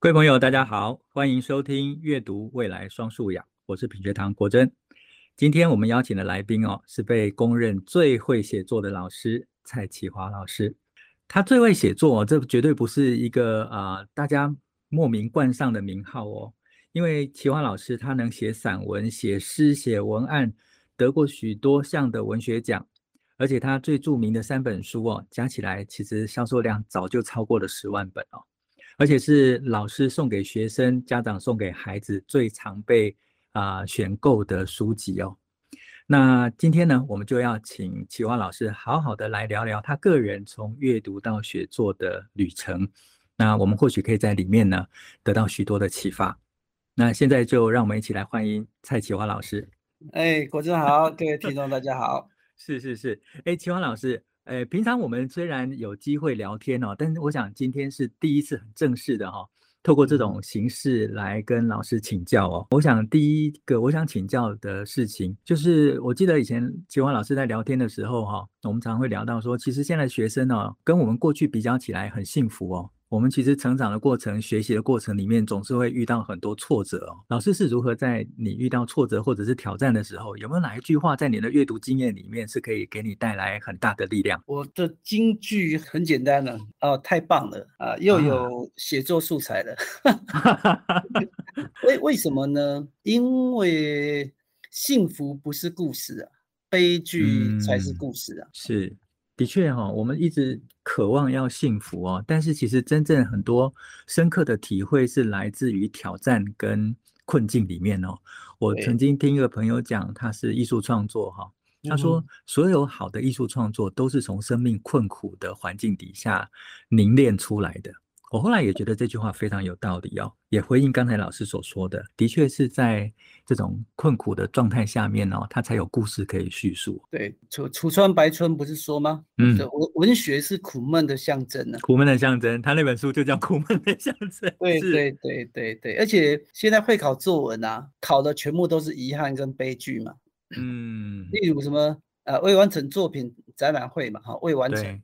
各位朋友，大家好，欢迎收听《阅读未来双素养》，我是品学堂国珍。今天我们邀请的来宾哦，是被公认最会写作的老师蔡启华老师。他最会写作，这绝对不是一个啊、大家莫名冠上的名号哦，因为淇华老师他能写散文、写诗、写文案，得过许多项的文学奖，而且他最著名的三本书哦，加起来其实销售量早就超过了十万本哦。而且是老师送给学生、家长送给孩子最常被啊、呃、选购的书籍哦。那今天呢，我们就要请启华老师好好的来聊聊他个人从阅读到写作的旅程。那我们或许可以在里面呢得到许多的启发。那现在就让我们一起来欢迎蔡启华老师。哎，国珍好，各位听众大家好。是是是，哎，启华老师。呃，平常我们虽然有机会聊天哦，但是我想今天是第一次很正式的哈、哦，透过这种形式来跟老师请教哦。我想第一个我想请教的事情，就是我记得以前清华老师在聊天的时候哈、哦，我们常常会聊到说，其实现在学生哦，跟我们过去比较起来很幸福哦。我们其实成长的过程、学习的过程里面，总是会遇到很多挫折哦。老师是如何在你遇到挫折或者是挑战的时候，有没有哪一句话在你的阅读经验里面是可以给你带来很大的力量？我的金句很简单了，哦，太棒了啊，又有写作素材了。为为什么呢？因为幸福不是故事啊，悲剧才是故事啊。嗯、是。的确哈，我们一直渴望要幸福哦，但是其实真正很多深刻的体会是来自于挑战跟困境里面哦。我曾经听一个朋友讲，他是艺术创作哈，他说所有好的艺术创作都是从生命困苦的环境底下凝练出来的。我后来也觉得这句话非常有道理哦，也回应刚才老师所说的，的确是在这种困苦的状态下面哦，他才有故事可以叙述。对，楚楚川白春不是说吗？嗯，文文学是苦闷的象征呢、啊。苦闷的象征，他那本书就叫《苦闷的象征》。对对对对对，而且现在会考作文啊，考的全部都是遗憾跟悲剧嘛。嗯，例如什么呃未完成作品展览会嘛，哈，未完成，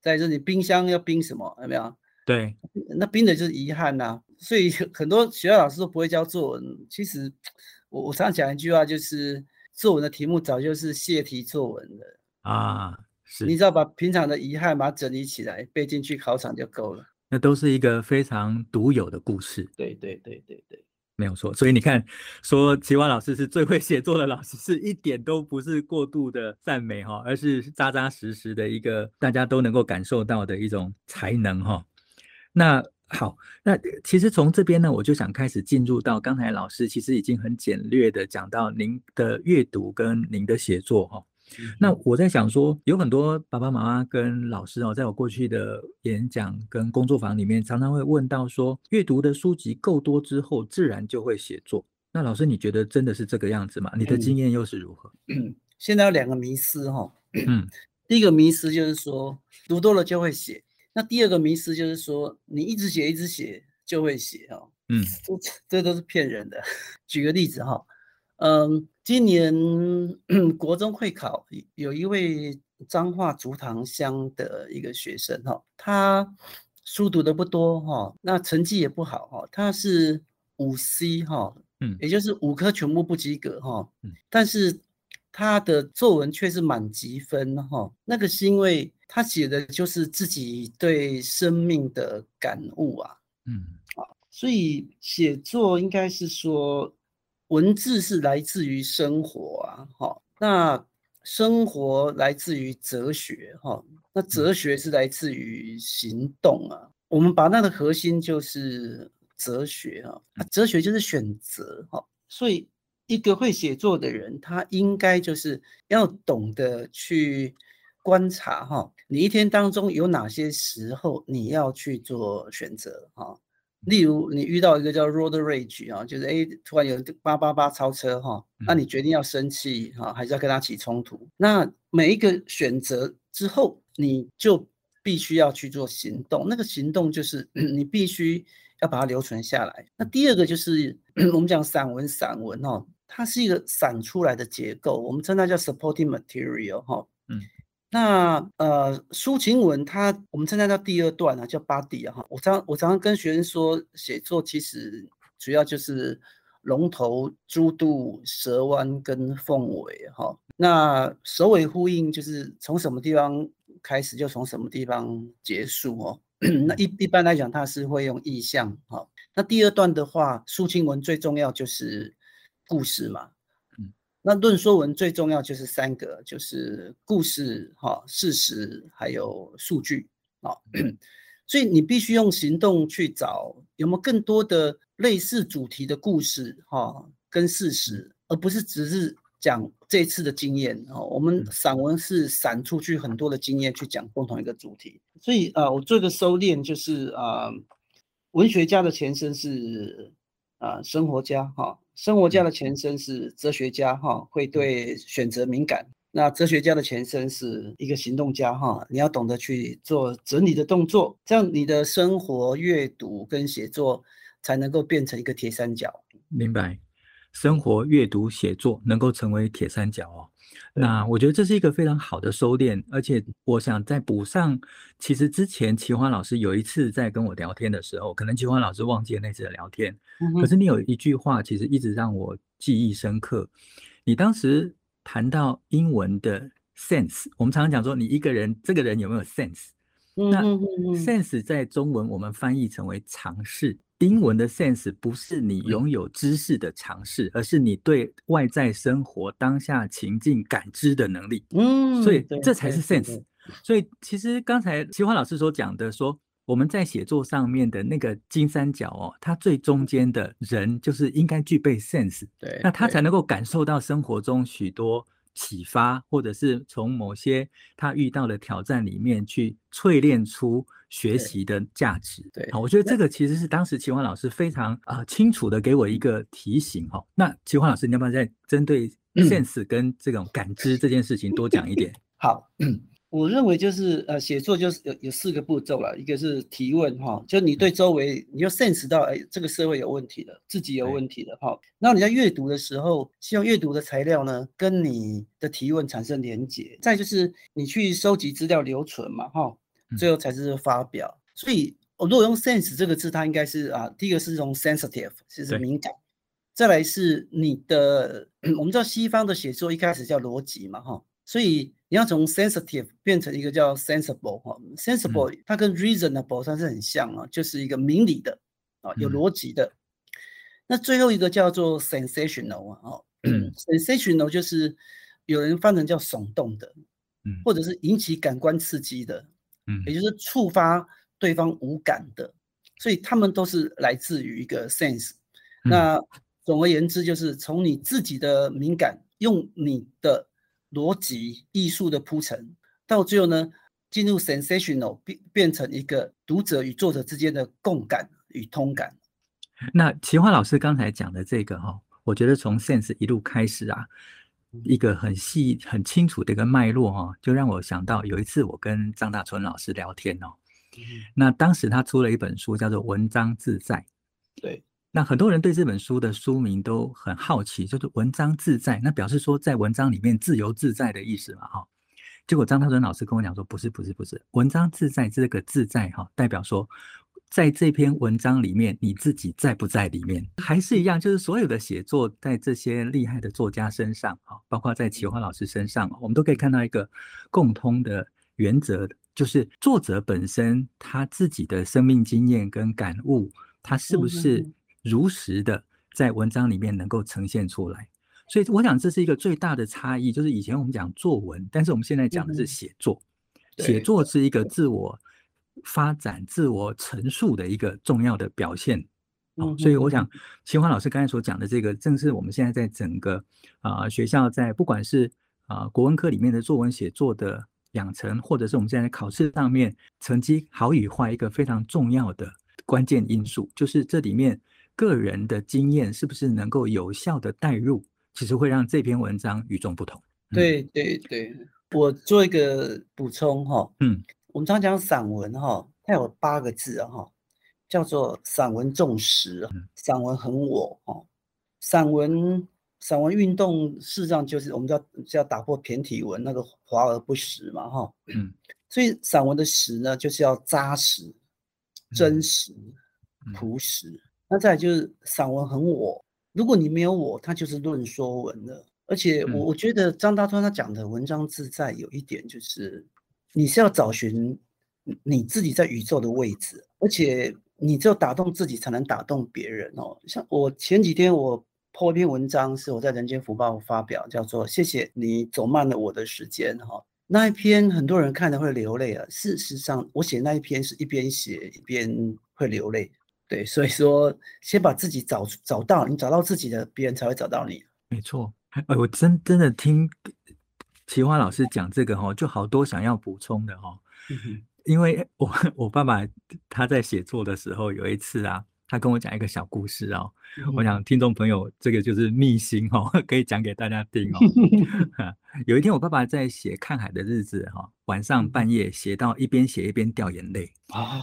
在这里冰箱要冰什么？有没有？对，那冰的就是遗憾呐、啊，所以很多学校老师都不会教作文。其实我我常讲一句话，就是作文的题目早就是泄题作文了啊。是，你只要把平常的遗憾把它整理起来，背进去考场就够了。那都是一个非常独有的故事。对对对对对，没有错。所以你看，说淇华老师是最会写作的老师，是一点都不是过度的赞美哈，而是扎扎实实的一个大家都能够感受到的一种才能哈。那好，那其实从这边呢，我就想开始进入到刚才老师其实已经很简略的讲到您的阅读跟您的写作哈。嗯、那我在想说，有很多爸爸妈妈跟老师哦，在我过去的演讲跟工作坊里面，常常会问到说，阅读的书籍够多之后，自然就会写作。那老师，你觉得真的是这个样子吗？你的经验又是如何？嗯，现在有两个迷思哈。嗯，第一个迷思就是说，读多了就会写。那第二个迷思就是说，你一直写一直写就会写哦，嗯，这这都是骗人的。举个例子哈，嗯，今年 国中会考，有一位彰化竹塘乡的一个学生哈，他书读的不多哈，那成绩也不好哈，他是五 C 哈，嗯，也就是五科全部不及格哈，嗯，但是他的作文却是满级分哈，那个是因为。他写的就是自己对生命的感悟啊，嗯，啊，所以写作应该是说，文字是来自于生活啊，哈，那生活来自于哲学，哈，那哲学是来自于行动啊。我们把那个核心就是哲学啊，哲学就是选择，哈，所以一个会写作的人，他应该就是要懂得去。观察哈，你一天当中有哪些时候你要去做选择哈？例如你遇到一个叫 road rage 啊，就是哎突然有八八八超车哈，那你决定要生气哈，还是要跟他起冲突？那每一个选择之后，你就必须要去做行动，那个行动就是 你必须要把它留存下来。那第二个就是 我们讲散文，散文哈，它是一个散出来的结构，我们称它叫 supporting material 哈，嗯。那呃，抒情文它我们称它叫第二段啊，叫 body 啊哈。我常我常常跟学生说，写作其实主要就是龙头、猪肚、蛇弯跟凤尾哈。那首尾呼应就是从什么地方开始就从什么地方结束哦。那一一般来讲，它是会用意象哈。那第二段的话，抒情文最重要就是故事嘛。那论说文最重要就是三个，就是故事、哈事实，还有数据啊。所以你必须用行动去找有没有更多的类似主题的故事哈跟事实，而不是只是讲这次的经验哦。我们散文是散出去很多的经验去讲共同一个主题。所以啊，我做一个收敛，就是啊，文学家的前身是啊生活家哈。生活家的前身是哲学家，哈，会对选择敏感。那哲学家的前身是一个行动家，哈，你要懂得去做整理的动作，这样你的生活、阅读跟写作才能够变成一个铁三角。明白，生活、阅读、写作能够成为铁三角哦。那我觉得这是一个非常好的收敛，而且我想再补上，其实之前奇欢老师有一次在跟我聊天的时候，可能奇欢老师忘记了那次的聊天，可是你有一句话其实一直让我记忆深刻。你当时谈到英文的 sense，我们常常讲说你一个人这个人有没有 sense？那 sense 在中文我们翻译成为常识。英文的 sense 不是你拥有知识的尝试，而是你对外在生活当下情境感知的能力。嗯，所以这才是 sense。所以其实刚才奇华老师所讲的说，我们在写作上面的那个金三角哦，它最中间的人就是应该具备 sense。对，那他才能够感受到生活中许多。启发，或者是从某些他遇到的挑战里面去淬炼出学习的价值。对，好，我觉得这个其实是当时奇华老师非常啊、呃、清楚的给我一个提醒哈。那奇华老师，你要不要再针对 sense 跟这种感知这件事情多讲一点？好。我认为就是呃，写作就是有有四个步骤了，一个是提问哈，就你对周围你要 sense 到哎，这个社会有问题了，自己有问题了哈。然后你在阅读的时候，希望阅读的材料呢跟你的提问产生连结。再就是你去收集资料留存嘛哈，最后才是发表。所以我如果用 sense 这个字，它应该是啊，第一个是从 sensitive，就是敏感。再来是你的，我们知道西方的写作一开始叫逻辑嘛哈。所以你要从 sensitive 变成一个叫 sensible 哈，sensible 它跟 reasonable 它是很像啊，就是一个明理的啊，有逻辑的。那最后一个叫做 sensational 啊，sensational 就是有人翻成叫耸动的，或者是引起感官刺激的，也就是触发对方无感的，所以他们都是来自于一个 sense。那总而言之，就是从你自己的敏感，用你的。逻辑艺术的铺陈，到最后呢，进入 sensational 变变成一个读者与作者之间的共感与通感。那奇华老师刚才讲的这个哈，我觉得从 sense 一路开始啊，一个很细很清楚的一个脉络哈，就让我想到有一次我跟张大春老师聊天哦，那当时他出了一本书叫做《文章自在》，对。那很多人对这本书的书名都很好奇，就是“文章自在”，那表示说在文章里面自由自在的意思嘛？哈，结果张大春老师跟我讲说，不是，不是，不是，“文章自在”这个“自在”哈，代表说在这篇文章里面你自己在不在里面，还是一样，就是所有的写作在这些厉害的作家身上，啊，包括在奇华老师身上，我们都可以看到一个共通的原则，就是作者本身他自己的生命经验跟感悟，他是不是？如实的在文章里面能够呈现出来，所以我想这是一个最大的差异。就是以前我们讲作文，但是我们现在讲的是写作。写作是一个自我发展、自我陈述的一个重要的表现。哦，所以我想秦华老师刚才所讲的这个，正是我们现在在整个啊、呃、学校在不管是啊、呃、国文科里面的作文写作的养成，或者是我们现在考试上面成绩好与坏一个非常重要的关键因素，就是这里面。个人的经验是不是能够有效的带入，其实会让这篇文章与众不同。对对对，我做一个补充哈，嗯，我们常讲散文哈，它有八个字哈，叫做散文重实，散文很我哈，散文散文运动事实上就是我们叫叫打破骈体文那个华而不实嘛，哈，嗯，所以散文的实呢就是要扎实、真实、朴。实。那再来就是散文很我，如果你没有我，它就是论说文了。而且我我觉得张大川他讲的文章自在有一点就是，你是要找寻你自己在宇宙的位置，而且你只有打动自己才能打动别人哦。像我前几天我。破一篇文章是我在《人间福报》发表，叫做“谢谢你走慢了我的时间”哈。那一篇很多人看了会流泪啊。事实上，我写那一篇是一边写一边会流泪。对，所以说先把自己找找到，你找到自己的，别人才会找到你。没错，哎，我真真的听奇华老师讲这个哈，就好多想要补充的哈。因为我 我爸爸他在写作的时候有一次啊。他跟我讲一个小故事哦，我想听众朋友这个就是秘辛哦，可以讲给大家听哦。有一天我爸爸在写《看海的日子》哈，晚上半夜写到一边写一边掉眼泪，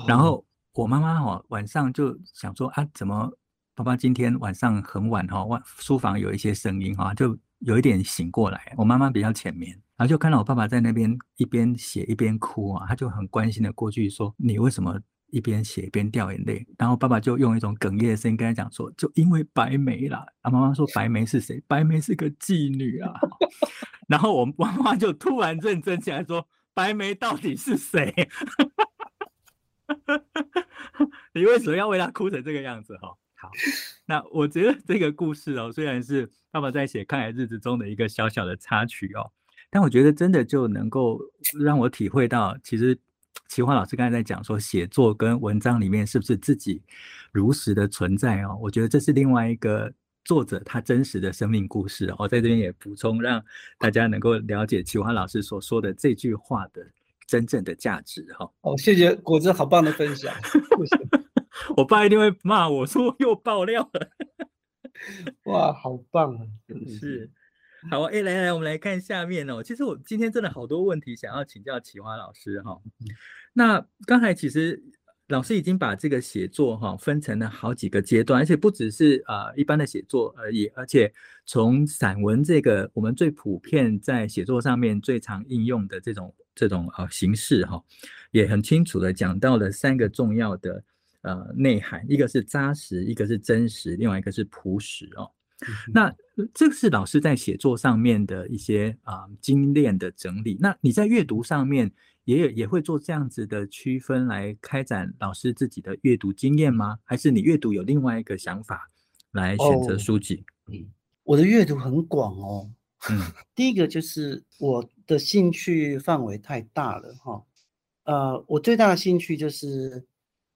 然后我妈妈哈晚上就想说啊，怎么爸爸今天晚上很晚哈，书房有一些声音哈，就有一点醒过来。我妈妈比较浅眠，然后就看到我爸爸在那边一边写一边哭啊，他就很关心的过去说：“你为什么？”一边写一边掉眼泪，然后爸爸就用一种哽咽的声音跟他讲说：“就因为白眉啦。”啊，妈妈说：“白眉是谁？白眉是个妓女啊。”然后我妈妈就突然认真起来说：“白眉到底是谁？你为什么要为他哭成这个样子？”哈，好，那我觉得这个故事哦，虽然是爸爸在写《抗癌日子》中的一个小小的插曲哦，但我觉得真的就能够让我体会到，其实。奇华老师刚才在讲说，写作跟文章里面是不是自己如实的存在哦？我觉得这是另外一个作者他真实的生命故事哦。在这边也补充，让大家能够了解奇华老师所说的这句话的真正的价值哈。哦，谢谢果子好棒的分享。我爸一定会骂我说又爆料了。哇，好棒啊！是。好，哎，来来，我们来看下面哦。其实我今天真的好多问题想要请教启华老师哈。那刚才其实老师已经把这个写作哈分成了好几个阶段，而且不只是啊一般的写作而已，而且从散文这个我们最普遍在写作上面最常应用的这种这种呃形式哈，也很清楚的讲到了三个重要的呃内涵，一个是扎实，一个是真实，另外一个是朴实哦。那这是老师在写作上面的一些啊、呃、精炼的整理。那你在阅读上面也有也会做这样子的区分来开展老师自己的阅读经验吗？还是你阅读有另外一个想法来选择书籍？哦、嗯，我的阅读很广哦。嗯，第一个就是我的兴趣范围太大了哈。呃，我最大的兴趣就是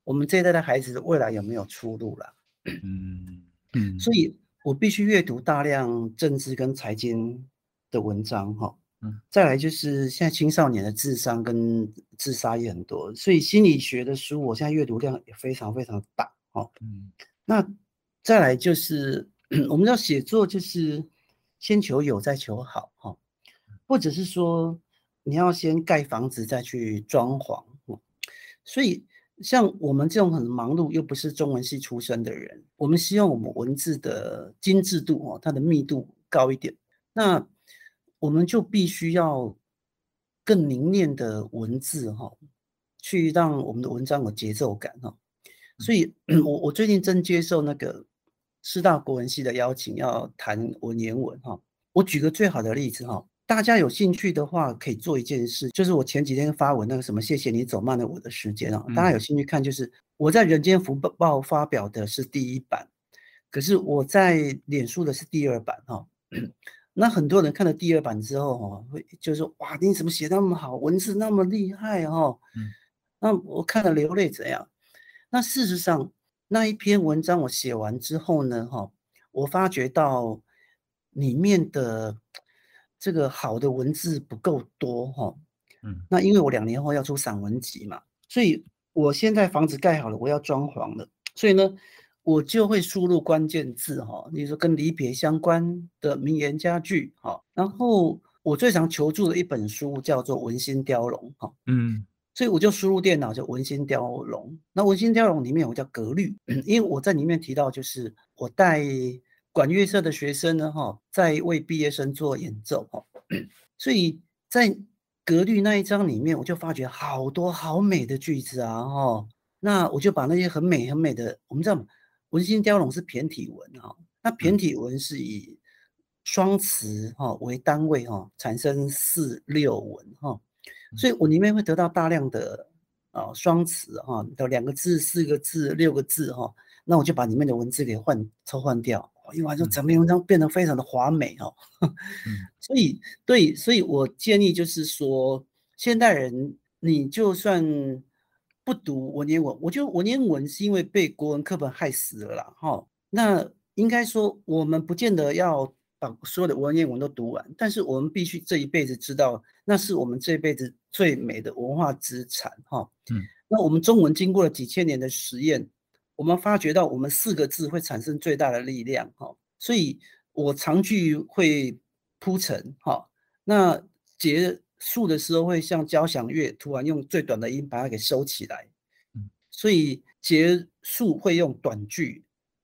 我们这一代的孩子未来有没有出路了？嗯 嗯，所以。我必须阅读大量政治跟财经的文章，哈，嗯，再来就是现在青少年的智商跟自杀也很多，所以心理学的书我现在阅读量也非常非常大，哈，嗯，那再来就是 我们要写作，就是先求有再求好，哈，或者是说你要先盖房子再去装潢，所以。像我们这种很忙碌又不是中文系出身的人，我们希望我们文字的精致度哦，它的密度高一点。那我们就必须要更凝练的文字哈，去让我们的文章有节奏感哈。所以，我我最近正接受那个师大国文系的邀请，要谈文言文哈。我举个最好的例子哈。大家有兴趣的话，可以做一件事，就是我前几天发文那个什么，谢谢你走慢了我的时间啊。大家有兴趣看，就是我在《人间福报》发表的是第一版，可是我在脸书的是第二版哈。那很多人看了第二版之后哈，会就是说哇，你怎么写那么好，文字那么厉害哈？那我看了流泪怎样？那事实上那一篇文章我写完之后呢，哈，我发觉到里面的。这个好的文字不够多哈，嗯，那因为我两年后要出散文集嘛，所以我现在房子盖好了，我要装潢了，所以呢，我就会输入关键字哈，比如说跟离别相关的名言佳句哈，然后我最常求助的一本书叫做《文心雕龙》哈，嗯，所以我就输入电脑就《文心雕龙》，那《文心雕龙》里面有个叫格律，因为我在里面提到就是我带管乐社的学生呢，哈，在为毕业生做演奏，哈，所以在格律那一章里面，我就发觉好多好美的句子啊，哈，那我就把那些很美很美的，我们知道文心雕龙是骈体文啊，那骈体文是以双词哈为单位哈，产生四六文哈，所以我里面会得到大量的啊双词哈，的两个字、四个字、六个字哈，那我就把里面的文字给换抽换掉。因为就整篇文章变得非常的华美哦，所以对，所以我建议就是说，现代人你就算不读文言文，我觉得文言文是因为被国文课本害死了啦哈。那应该说，我们不见得要把所有的文言文都读完，但是我们必须这一辈子知道，那是我们这一辈子最美的文化资产哈。嗯，那我们中文经过了几千年的实验。我们发觉到，我们四个字会产生最大的力量，哈，所以我长句会铺陈，哈，那结束的时候会像交响乐，突然用最短的音把它给收起来，所以结束会用短句，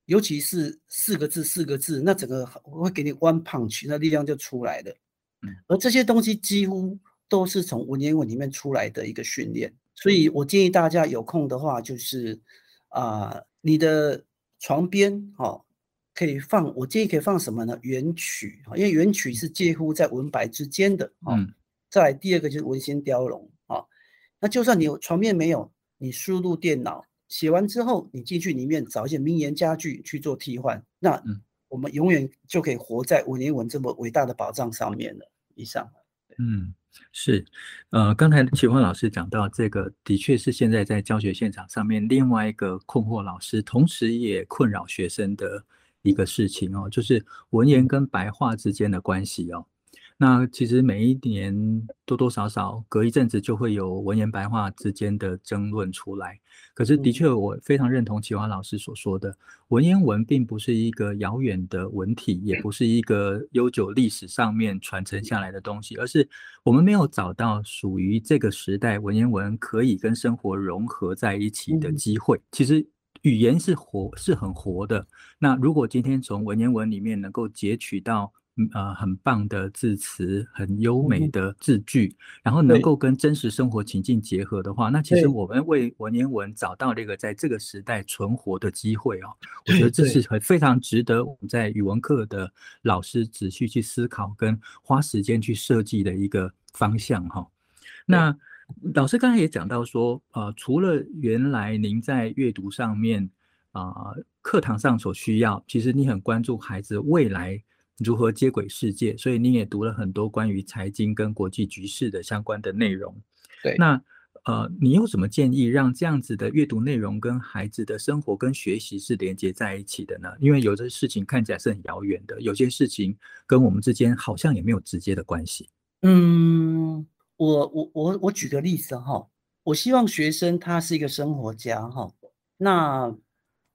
尤其是四个字四个字，那整个会给你 one punch，那力量就出来了，而这些东西几乎都是从文言文里面出来的一个训练，所以我建议大家有空的话就是。啊、呃，你的床边哈、哦、可以放，我建议可以放什么呢？元曲，因为元曲是介乎在文白之间的。嗯。再来第二个就是文心雕龙啊、哦，那就算你有床面没有，你输入电脑写完之后，你进去里面找一些名言佳句去做替换，那我们永远就可以活在文言文这么伟大的宝藏上面了。以上。嗯。是，呃，刚才齐焕老师讲到这个，的确是现在在教学现场上面另外一个困惑老师，同时也困扰学生的一个事情哦，就是文言跟白话之间的关系哦。那其实每一年多多少少隔一阵子就会有文言白话之间的争论出来。可是的确，我非常认同启华老师所说的，文言文并不是一个遥远的文体，也不是一个悠久历史上面传承下来的东西，而是我们没有找到属于这个时代文言文可以跟生活融合在一起的机会。其实语言是活，是很活的。那如果今天从文言文里面能够截取到。呃，很棒的字词，很优美的字句，嗯，然后能够跟真实生活情境结合的话，那其实我们为文言文找到这个在这个时代存活的机会哦。我觉得这是很非常值得我们在语文课的老师仔细去思考跟花时间去设计的一个方向哈。那老师刚才也讲到说，呃，除了原来您在阅读上面啊，呃，课堂上所需要，其实你很关注孩子未来。如何接轨世界？所以你也读了很多关于财经跟国际局势的相关的内容。对，那呃，你有什么建议，让这样子的阅读内容跟孩子的生活跟学习是连接在一起的呢？因为有的事情看起来是很遥远的，有些事情跟我们之间好像也没有直接的关系。嗯，我我我我举个例子哈，我希望学生他是一个生活家哈，那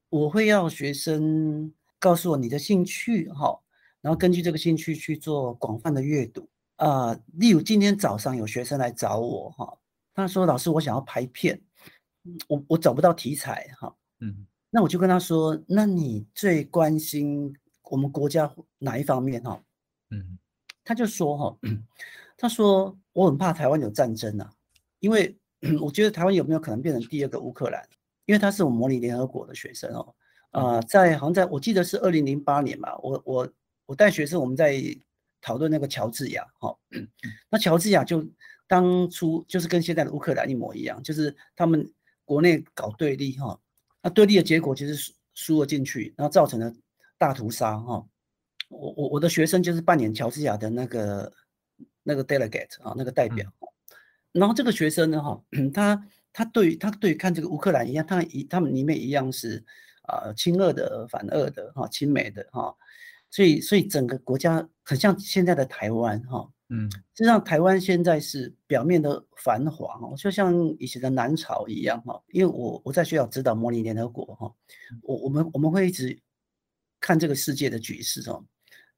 我会要学生告诉我你的兴趣哈。然后根据这个兴趣去做广泛的阅读啊、呃，例如今天早上有学生来找我哈，他说：“老师，我想要拍片，我我找不到题材哈，嗯，那我就跟他说：那你最关心我们国家哪一方面哈？嗯，他就说哈，他说我很怕台湾有战争啊，因为 我觉得台湾有没有可能变成第二个乌克兰？因为他是我模拟联合国的学生哦，啊、呃，在好像在我记得是二零零八年吧，我我。我带学生，我们在讨论那个乔治亚，哈，那乔治亚就当初就是跟现在的乌克兰一模一样，就是他们国内搞对立，哈，那对立的结果其实输输了进去，然后造成了大屠杀，哈。我我我的学生就是扮演乔治亚的那个那个 delegate 啊，那个代表，然后这个学生呢，哈，他他对他对看这个乌克兰一样，他一他们里面一样是啊亲俄的反俄的哈，亲美的哈。所以，所以整个国家很像现在的台湾，哈，嗯，实际上台湾现在是表面的繁华，哦，就像以前的南朝一样，哈。因为我我在学校指导模拟联合国，哈，我我们我们会一直看这个世界的局势，哦，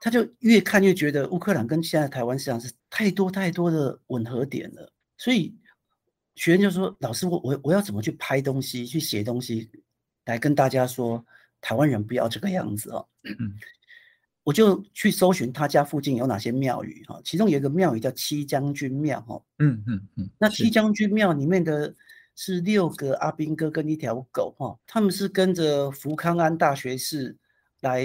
他就越看越觉得乌克兰跟现在台湾实际上是太多太多的吻合点了。所以学生就说：“老师，我我我要怎么去拍东西，去写东西，来跟大家说台湾人不要这个样子哦。”嗯我就去搜寻他家附近有哪些庙宇哈，其中有一个庙宇叫七将军庙哈，嗯嗯嗯，那七将军庙里面的是六个阿兵哥跟一条狗哈，他们是跟着福康安大学士来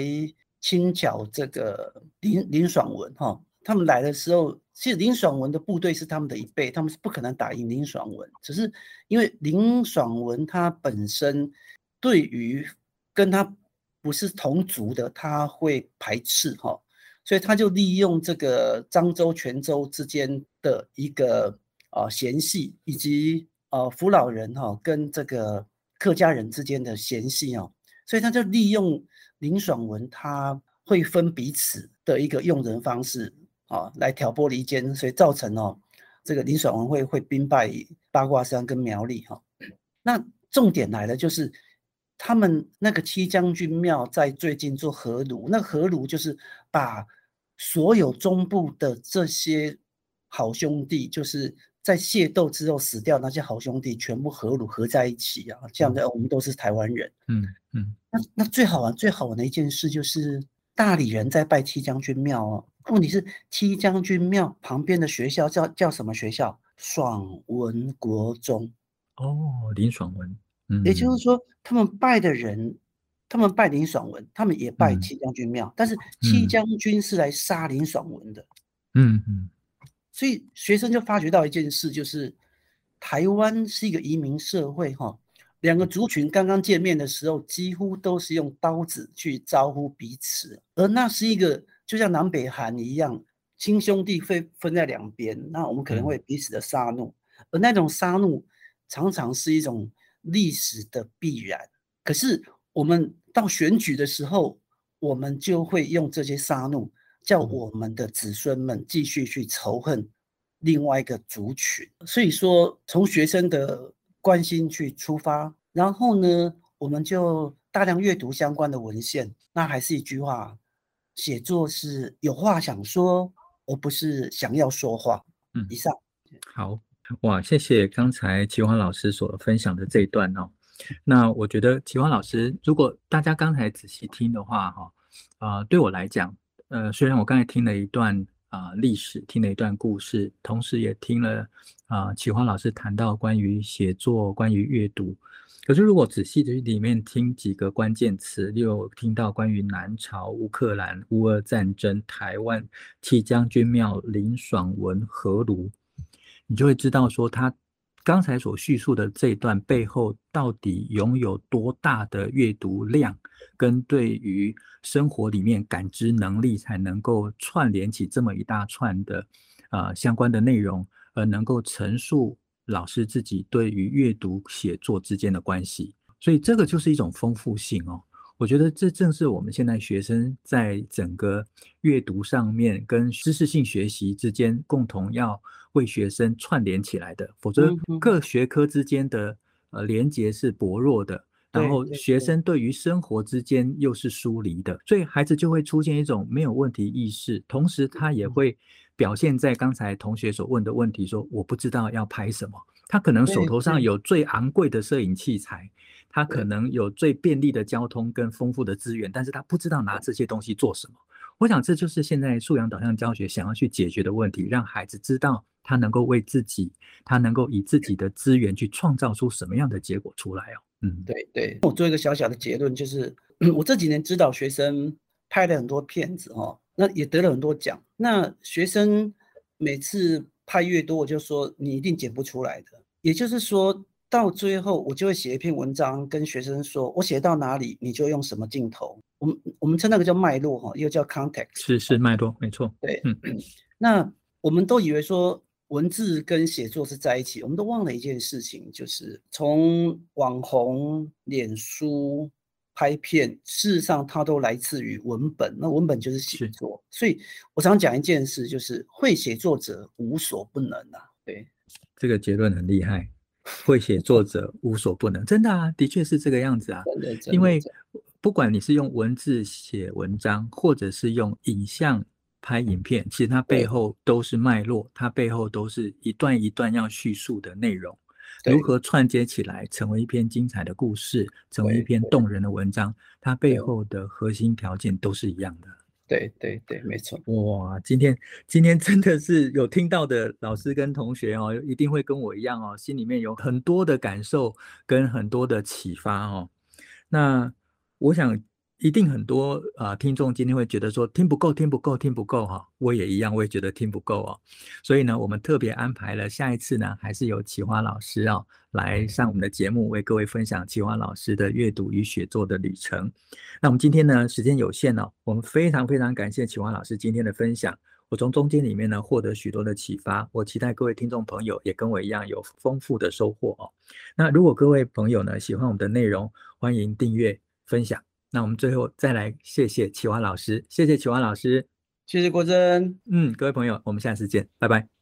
清剿这个林林爽文哈，他们来的时候，其实林爽文的部队是他们的一倍，他们是不可能打赢林爽文，只是因为林爽文他本身对于跟他。不是同族的，他会排斥哈，所以他就利用这个漳州、泉州之间的一个啊嫌隙，以及呃福佬人哈跟这个客家人之间的嫌隙哦，所以他就利用林爽文他会分彼此的一个用人方式啊，来挑拨离间，所以造成哦这个林爽文会会兵败八卦山跟苗栗哈。那重点来了，就是。他们那个七将军庙在最近做合炉，那合炉就是把所有中部的这些好兄弟，就是在械斗之后死掉那些好兄弟，全部合炉合在一起啊，这样的我们都是台湾人。嗯嗯。那那最好玩最好玩的一件事就是大理人在拜七将军庙哦，问题是七将军庙旁边的学校叫叫什么学校？爽文国中。哦，林爽文。也就是说，他们拜的人，他们拜林爽文，他们也拜戚将军庙，嗯、但是戚将军是来杀林爽文的。嗯嗯，所以学生就发觉到一件事，就是台湾是一个移民社会，哈，两个族群刚刚见面的时候，几乎都是用刀子去招呼彼此，而那是一个就像南北韩一样，亲兄弟会分在两边，那我们可能会彼此的杀戮，而那种杀戮常常是一种。历史的必然，可是我们到选举的时候，我们就会用这些杀戮，叫我们的子孙们继续去仇恨另外一个族群。所以说，从学生的关心去出发，然后呢，我们就大量阅读相关的文献。那还是一句话，写作是有话想说，而不是想要说话。嗯，以上。好。哇，谢谢刚才齐华老师所分享的这一段哦。那我觉得齐华老师，如果大家刚才仔细听的话，哈，啊，对我来讲，呃，虽然我刚才听了一段啊历史，听了一段故事，同时也听了啊齐华老师谈到关于写作、关于阅读，可是如果仔细的里面听几个关键词，又听到关于南朝、乌克兰、乌俄战争、台湾七将军庙、林爽文、合炉。你就会知道，说他刚才所叙述的这一段背后，到底拥有多大的阅读量，跟对于生活里面感知能力，才能够串联起这么一大串的呃相关的内容，而能够陈述老师自己对于阅读写作之间的关系。所以这个就是一种丰富性哦。我觉得这正是我们现在学生在整个阅读上面跟知识性学习之间共同要为学生串联起来的，否则各学科之间的呃连接是薄弱的，然后学生对于生活之间又是疏离的，所以孩子就会出现一种没有问题意识，同时他也会表现在刚才同学所问的问题，说我不知道要拍什么，他可能手头上有最昂贵的摄影器材。他可能有最便利的交通跟丰富的资源，但是他不知道拿这些东西做什么。我想这就是现在素养导向教学想要去解决的问题，让孩子知道他能够为自己，他能够以自己的资源去创造出什么样的结果出来哦。嗯，对对。我做一个小小的结论，就是 我这几年指导学生拍了很多片子哦，那也得了很多奖。那学生每次拍越多，我就说你一定剪不出来的。也就是说。到最后，我就会写一篇文章，跟学生说，我写到哪里，你就用什么镜头。我们我们称那个叫脉络哈，又叫 context。是是脉络，没错。对，嗯嗯。那我们都以为说文字跟写作是在一起，我们都忘了一件事情，就是从网红、脸书拍片，事实上它都来自于文本。那文本就是写作，所以我常讲一件事，就是会写作者无所不能啊。对，这个结论很厉害。会写作者无所不能，真的啊，的确是这个样子啊。因为不管你是用文字写文章，或者是用影像拍影片，其实它背后都是脉络，它背后都是一段一段要叙述的内容，如何串接起来成为一篇精彩的故事，成为一篇动人的文章，它背后的核心条件都是一样的。对对对，没错。哇，今天今天真的是有听到的老师跟同学哦，一定会跟我一样哦，心里面有很多的感受跟很多的启发哦。那我想。一定很多啊、呃，听众今天会觉得说听不够，听不够，听不够哈。我也一样，我也觉得听不够哦。所以呢，我们特别安排了下一次呢，还是由启华老师哦来上我们的节目，为各位分享启华老师的阅读与写作的旅程。那我们今天呢，时间有限哦，我们非常非常感谢启华老师今天的分享。我从中间里面呢，获得许多的启发。我期待各位听众朋友也跟我一样有丰富的收获哦。那如果各位朋友呢喜欢我们的内容，欢迎订阅分享。那我们最后再来谢谢启华老师，谢谢启华老师，谢谢国珍，嗯，各位朋友，我们下次见，拜拜。